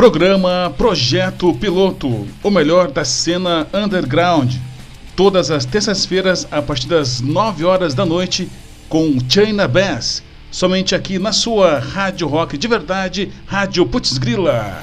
Programa Projeto Piloto, o melhor da cena underground. Todas as terças-feiras, a partir das 9 horas da noite, com China Bass. Somente aqui na sua Rádio Rock de Verdade, Rádio Putz Grila.